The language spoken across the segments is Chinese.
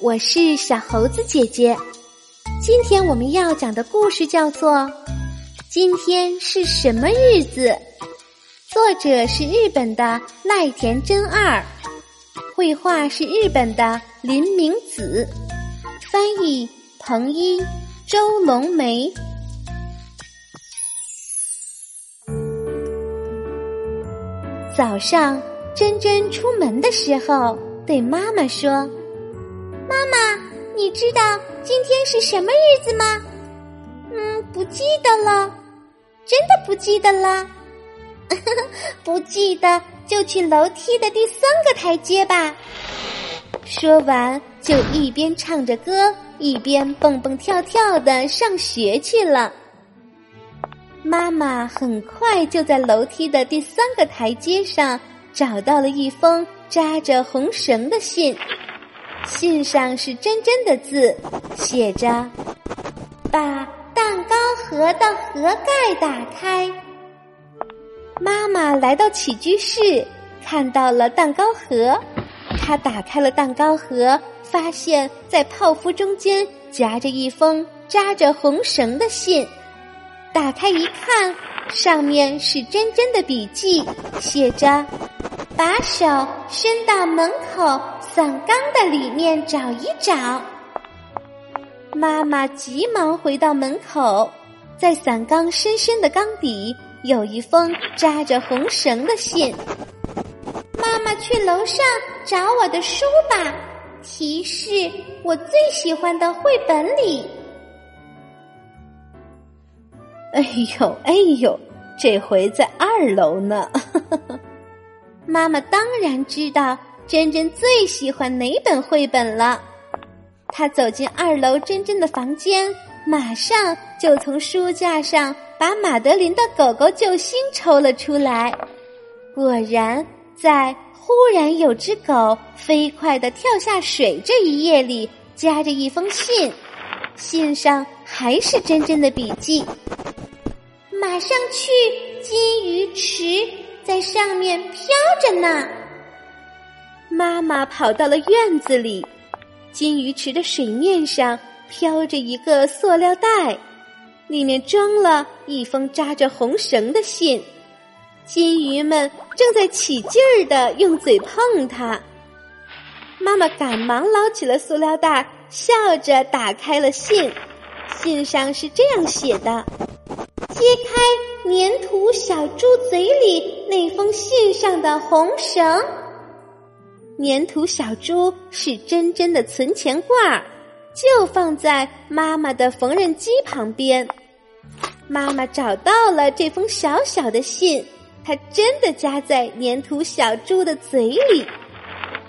我是小猴子姐姐。今天我们要讲的故事叫做《今天是什么日子》，作者是日本的赖田真二，绘画是日本的林明子，翻译彭一、周龙梅。早上，珍珍出门的时候对妈妈说：“妈妈，你知道今天是什么日子吗？”“嗯，不记得了。”“真的不记得了？”“ 不记得就去楼梯的第三个台阶吧。”说完，就一边唱着歌，一边蹦蹦跳跳的上学去了。妈妈很快就在楼梯的第三个台阶上找到了一封扎着红绳的信，信上是真真的字，写着：“把蛋糕盒的盒盖打开。”妈妈来到起居室，看到了蛋糕盒，她打开了蛋糕盒，发现在泡芙中间夹着一封扎着红绳的信。打开一看，上面是真真的笔记，写着：“把手伸到门口伞缸的里面找一找。”妈妈急忙回到门口，在伞缸深深的缸底有一封扎着红绳的信。妈妈去楼上找我的书吧，提示我最喜欢的绘本里。哎呦哎呦，这回在二楼呢。妈妈当然知道珍珍最喜欢哪本绘本了。她走进二楼珍珍的房间，马上就从书架上把马德琳的狗狗救星抽了出来。果然，在忽然有只狗飞快的跳下水这一页里，夹着一封信，信上还是珍珍的笔记。马上去金鱼池，在上面飘着呢。妈妈跑到了院子里，金鱼池的水面上飘着一个塑料袋，里面装了一封扎着红绳的信。金鱼们正在起劲儿的用嘴碰它。妈妈赶忙捞起了塑料袋，笑着打开了信。信上是这样写的。揭开粘土小猪嘴里那封信上的红绳，粘土小猪是真真的存钱罐，就放在妈妈的缝纫机旁边。妈妈找到了这封小小的信，它真的夹在粘土小猪的嘴里。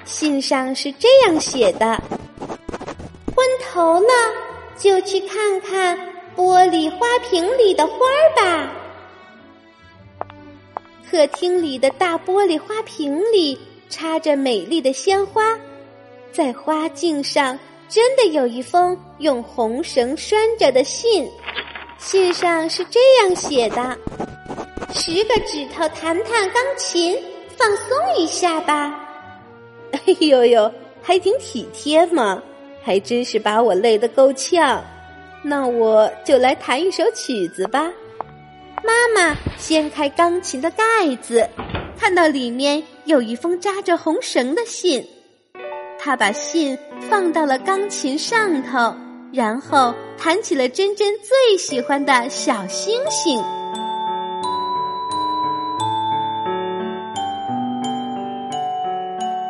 信上是这样写的：昏头了，就去看看。玻璃花瓶里的花儿吧。客厅里的大玻璃花瓶里插着美丽的鲜花，在花茎上真的有一封用红绳拴着的信，信上是这样写的：“十个指头弹弹钢琴，放松一下吧。”哎呦呦，还挺体贴嘛，还真是把我累得够呛。那我就来弹一首曲子吧。妈妈掀开钢琴的盖子，看到里面有一封扎着红绳的信。他把信放到了钢琴上头，然后弹起了珍珍最喜欢的小星星。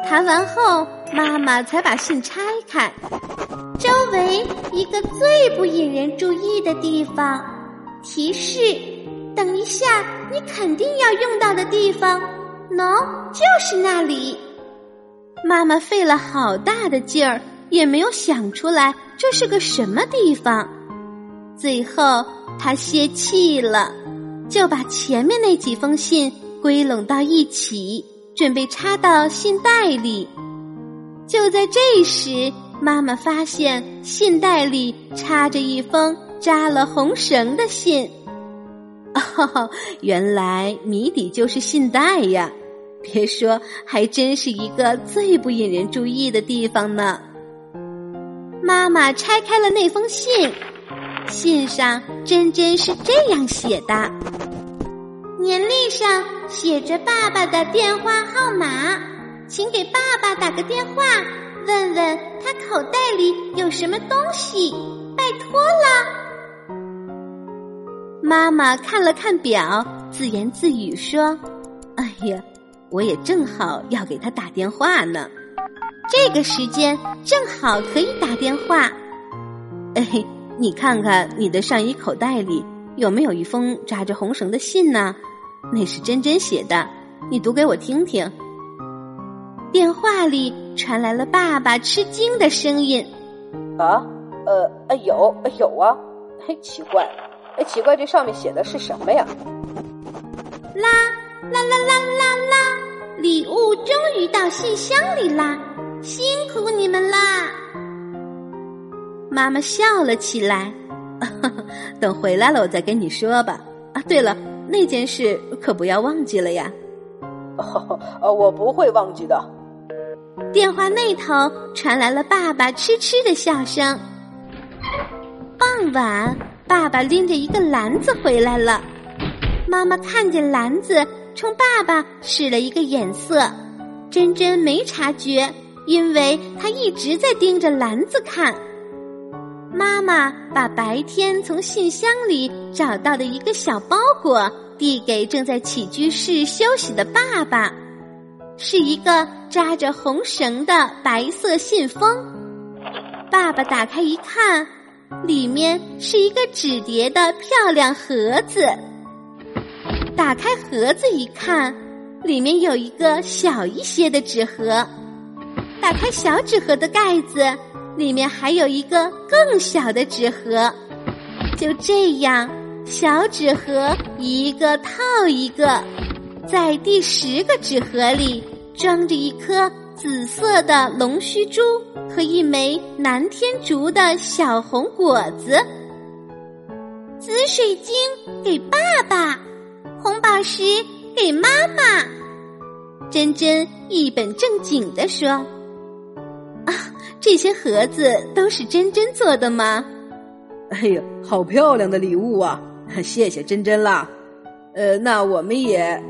弹完后，妈妈才把信拆开。周围一个最不引人注意的地方，提示：等一下，你肯定要用到的地方，喏，就是那里。妈妈费了好大的劲儿，也没有想出来这是个什么地方。最后，她泄气了，就把前面那几封信归拢到一起，准备插到信袋里。就在这时。妈妈发现信袋里插着一封扎了红绳的信，哦，原来谜底就是信袋呀！别说，还真是一个最不引人注意的地方呢。妈妈拆开了那封信，信上真真是这样写的：年历上写着爸爸的电话号码，请给爸爸打个电话，问问他口袋里有什么东西，拜托了。妈妈看了看表，自言自语说：“哎呀，我也正好要给他打电话呢。”这个时间正好可以打电话。哎，你看看你的上衣口袋里有没有一封扎着红绳的信呢？那是珍珍写的，你读给我听听。电话里传来了爸爸吃惊的声音：“啊，呃，呃，有，有啊，嘿，奇怪，哎，奇怪，这上面写的是什么呀？”啦啦啦啦啦啦，礼物终于到信箱里啦！辛苦你们啦！妈妈笑了起来。等回来了，我再跟你说吧。啊，对了，那件事可不要忘记了呀。哦，我不会忘记的。电话那头传来了爸爸痴痴的笑声。傍晚，爸爸拎着一个篮子回来了。妈妈看见篮子，冲爸爸使了一个眼色。真真没察觉。因为他一直在盯着篮子看，妈妈把白天从信箱里找到的一个小包裹递给正在起居室休息的爸爸，是一个扎着红绳的白色信封。爸爸打开一看，里面是一个纸叠的漂亮盒子。打开盒子一看，里面有一个小一些的纸盒。打开小纸盒的盖子，里面还有一个更小的纸盒。就这样，小纸盒一个套一个，在第十个纸盒里装着一颗紫色的龙须珠和一枚南天竹的小红果子。紫水晶给爸爸，红宝石给妈妈。珍珍一本正经地说。啊这些盒子都是珍珍做的吗？哎呀，好漂亮的礼物啊！谢谢珍珍啦。呃，那我们也……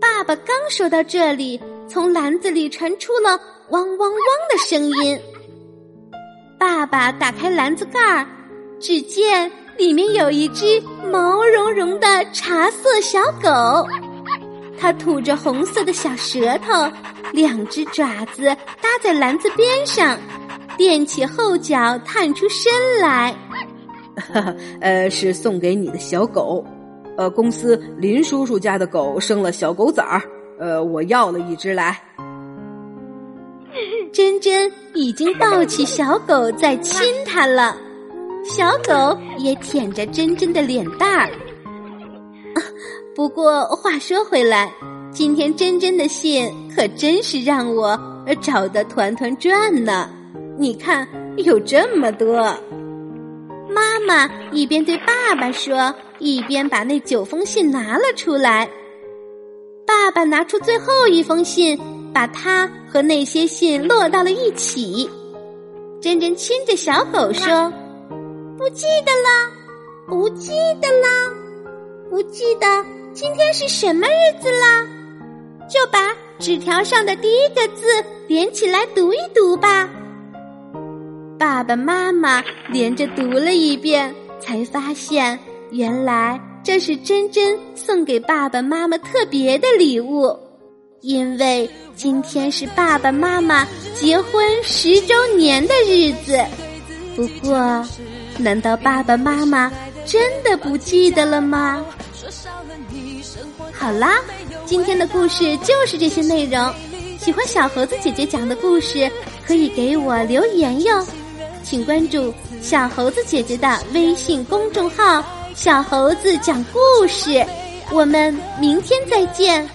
爸爸刚说到这里，从篮子里传出了汪汪汪的声音。爸爸打开篮子盖儿，只见里面有一只毛茸茸的茶色小狗。它吐着红色的小舌头，两只爪子搭在篮子边上，垫起后脚探出身来。呃，是送给你的小狗。呃，公司林叔叔家的狗生了小狗崽儿，呃，我要了一只来。珍珍已经抱起小狗在亲它了，小狗也舔着珍珍的脸蛋儿。不过话说回来，今天真真的信可真是让我找得团团转呢。你看，有这么多。妈妈一边对爸爸说，一边把那九封信拿了出来。爸爸拿出最后一封信，把它和那些信摞到了一起。珍珍亲着小狗说：“不记得了，不记得了，不记得。”今天是什么日子啦？就把纸条上的第一个字连起来读一读吧。爸爸妈妈连着读了一遍，才发现原来这是真真送给爸爸妈妈特别的礼物，因为今天是爸爸妈妈结婚十周年的日子。不过，难道爸爸妈妈真的不记得了吗？好啦，今天的故事就是这些内容。喜欢小猴子姐姐讲的故事，可以给我留言哟。请关注小猴子姐姐的微信公众号“小猴子讲故事”。我们明天再见。